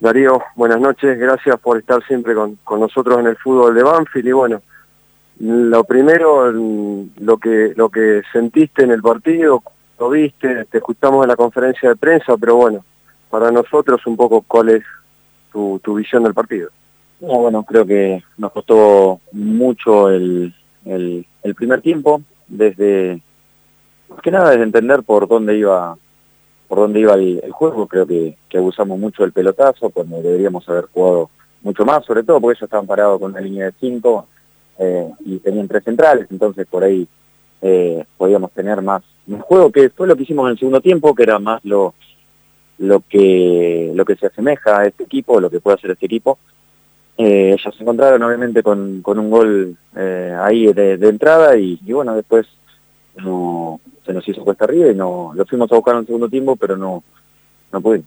Darío, buenas noches, gracias por estar siempre con, con nosotros en el fútbol de Banfield y bueno, lo primero, lo que, lo que sentiste en el partido, lo viste, te escuchamos en la conferencia de prensa, pero bueno, para nosotros un poco cuál es tu, tu visión del partido. No, bueno, creo que nos costó mucho el, el, primer tiempo, desde, que nada desde entender por dónde iba por dónde iba el, juego, creo que, abusamos mucho del pelotazo, cuando deberíamos haber jugado mucho más, sobre todo porque ellos estaban parados con una línea de cinco eh, y tenían tres centrales, entonces por ahí eh, podíamos tener más un juego, que fue lo que hicimos en el segundo tiempo, que era más lo, lo, que, lo que se asemeja a este equipo, lo que puede hacer este equipo. Eh, ellos se encontraron obviamente con, con un gol ahí de, entrada y bueno, después no, se nos hizo cuesta arriba y no lo fuimos a buscar en el segundo tiempo, pero no, no pudimos.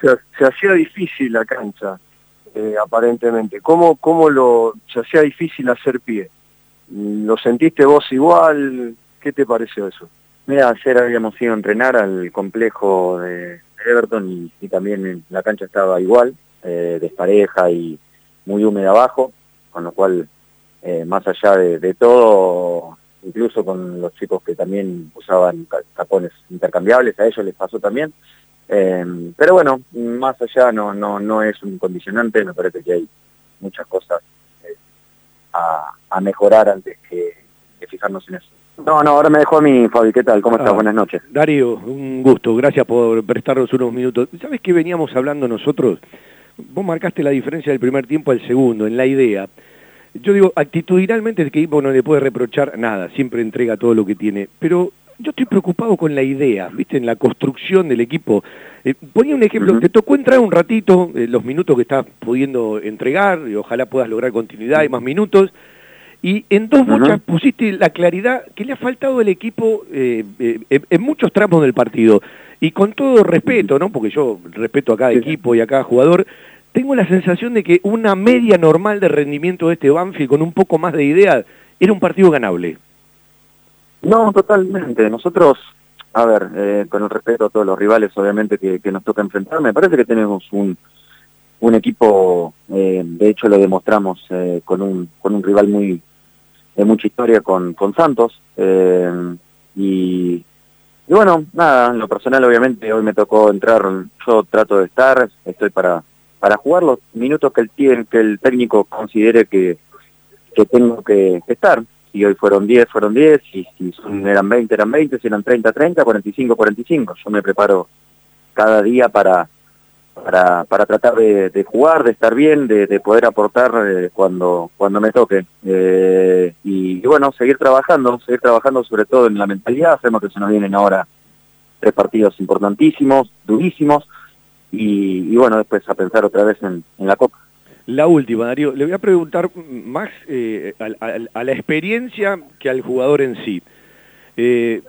Se, hacía difícil la cancha, eh, aparentemente. ¿Cómo, ¿Cómo lo se hacía difícil hacer pie? ¿Lo sentiste vos igual? ¿Qué te pareció eso? Mira, ayer habíamos ido a entrenar al complejo de Everton y, también la cancha estaba igual, eh, despareja y muy húmeda abajo, con lo cual, eh, más allá de, de todo, incluso con los chicos que también usaban tapones intercambiables, a ellos les pasó también. Eh, pero bueno, más allá no, no, no es un condicionante, me parece que hay muchas cosas eh, a, mejorar antes que, fijarnos en eso. No, no, ahora me dejó a mí, Fabi, ¿qué tal? ¿Cómo estás? Ah, Buenas noches. Darío, un gusto, gracias por prestarnos unos minutos. ¿Sabes qué veníamos hablando nosotros? Vos marcaste la diferencia del primer tiempo al segundo, en la idea. Yo digo, actitudinalmente el equipo no le puede reprochar nada, siempre entrega todo lo que tiene, pero yo estoy preocupado con la idea, ¿viste? En la construcción del equipo. Eh, ponía un ejemplo, te tocó entrar un ratito, eh, los minutos que estás pudiendo entregar, y ojalá puedas lograr continuidad y más minutos, y en dos muchas pusiste la claridad que le ha faltado al equipo eh, en muchos tramos del partido. Y con todo respeto, ¿no? Porque yo respeto a cada equipo y a cada jugador, tengo la sensación de que una media normal de rendimiento de este Banfield con un poco más de idea era un partido ganable. No, totalmente. Nosotros, a ver, eh, con el respeto a todos los rivales obviamente que, nos toca enfrentar, me parece que tenemos un, equipo, eh, de hecho lo demostramos eh, con, un, con un rival muy de mucha historia con, con Santos. y, y bueno, nada, en lo personal obviamente hoy me tocó entrar, yo trato de estar, estoy para para jugar los minutos que el, que el técnico considere que, que tengo que, estar. Si hoy fueron 10, fueron 10, si, si eran 20, eran 20, si eran 30, 30, 45, 45. Yo me preparo cada día para, para, para tratar de, jugar, de estar bien, de, poder aportar eh, cuando, cuando me toque. Eh, y, bueno, seguir trabajando, seguir trabajando sobre todo en la mentalidad. Sabemos que se nos vienen ahora tres partidos importantísimos, durísimos, y, bueno, después a pensar otra vez en, la Copa. La última, Darío, le voy a preguntar más eh, a, la experiencia que al jugador en sí. Eh,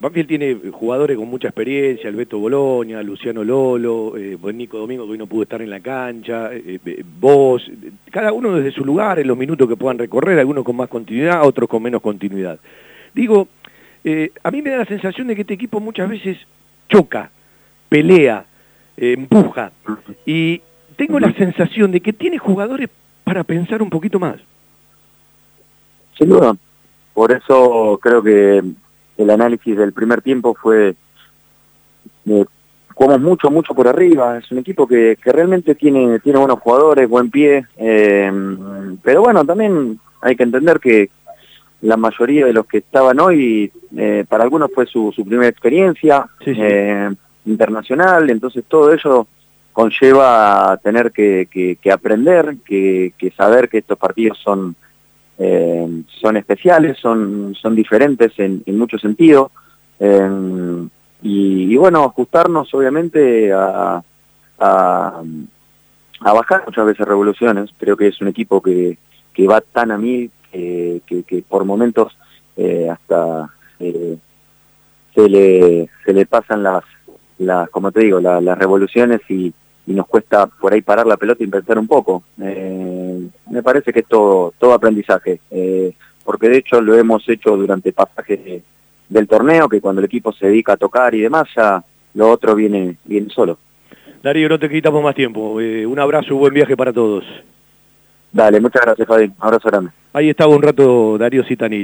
Banfield tiene jugadores con mucha experiencia, el Beto Boloña, Luciano Lolo, eh, Nico Domingo que hoy no pudo estar en la cancha, eh, eh, vos, cada uno desde su lugar, en los minutos que puedan recorrer, algunos con más continuidad, otros con menos continuidad. Digo, a mí me da la sensación de que este equipo muchas veces choca, pelea, empuja. Y tengo la sensación de que tiene jugadores para pensar un poquito más. Sin duda. Por eso creo que el análisis del primer tiempo fue eh, jugamos mucho, mucho por arriba. Es un equipo que, que realmente tiene, tiene buenos jugadores, buen pie. Eh, pero bueno, también hay que entender que la mayoría de los que estaban hoy, eh, para algunos fue su, su primera experiencia. Eh, internacional, entonces todo eso conlleva tener que, aprender, que, saber que estos partidos son, eh, son especiales, son, son diferentes en, en muchos sentidos, eh, y, bueno, ajustarnos obviamente a, a, bajar muchas veces revoluciones, creo que es un equipo que, que va tan a mí que, que, por momentos eh, hasta se, le, se le pasan las, las, como te digo, las revoluciones y, nos cuesta por ahí parar la pelota y pensar un poco. Eh, me parece que es todo, todo aprendizaje, eh, porque de hecho lo hemos hecho durante pasajes del torneo, que cuando el equipo se dedica a tocar y demás, ya lo otro viene, viene solo. Darío, no te quitamos más tiempo. Eh, un abrazo, buen viaje para todos. Dale, muchas gracias, Fabi. Abrazo grande. Ahí estaba un rato Darío Citani.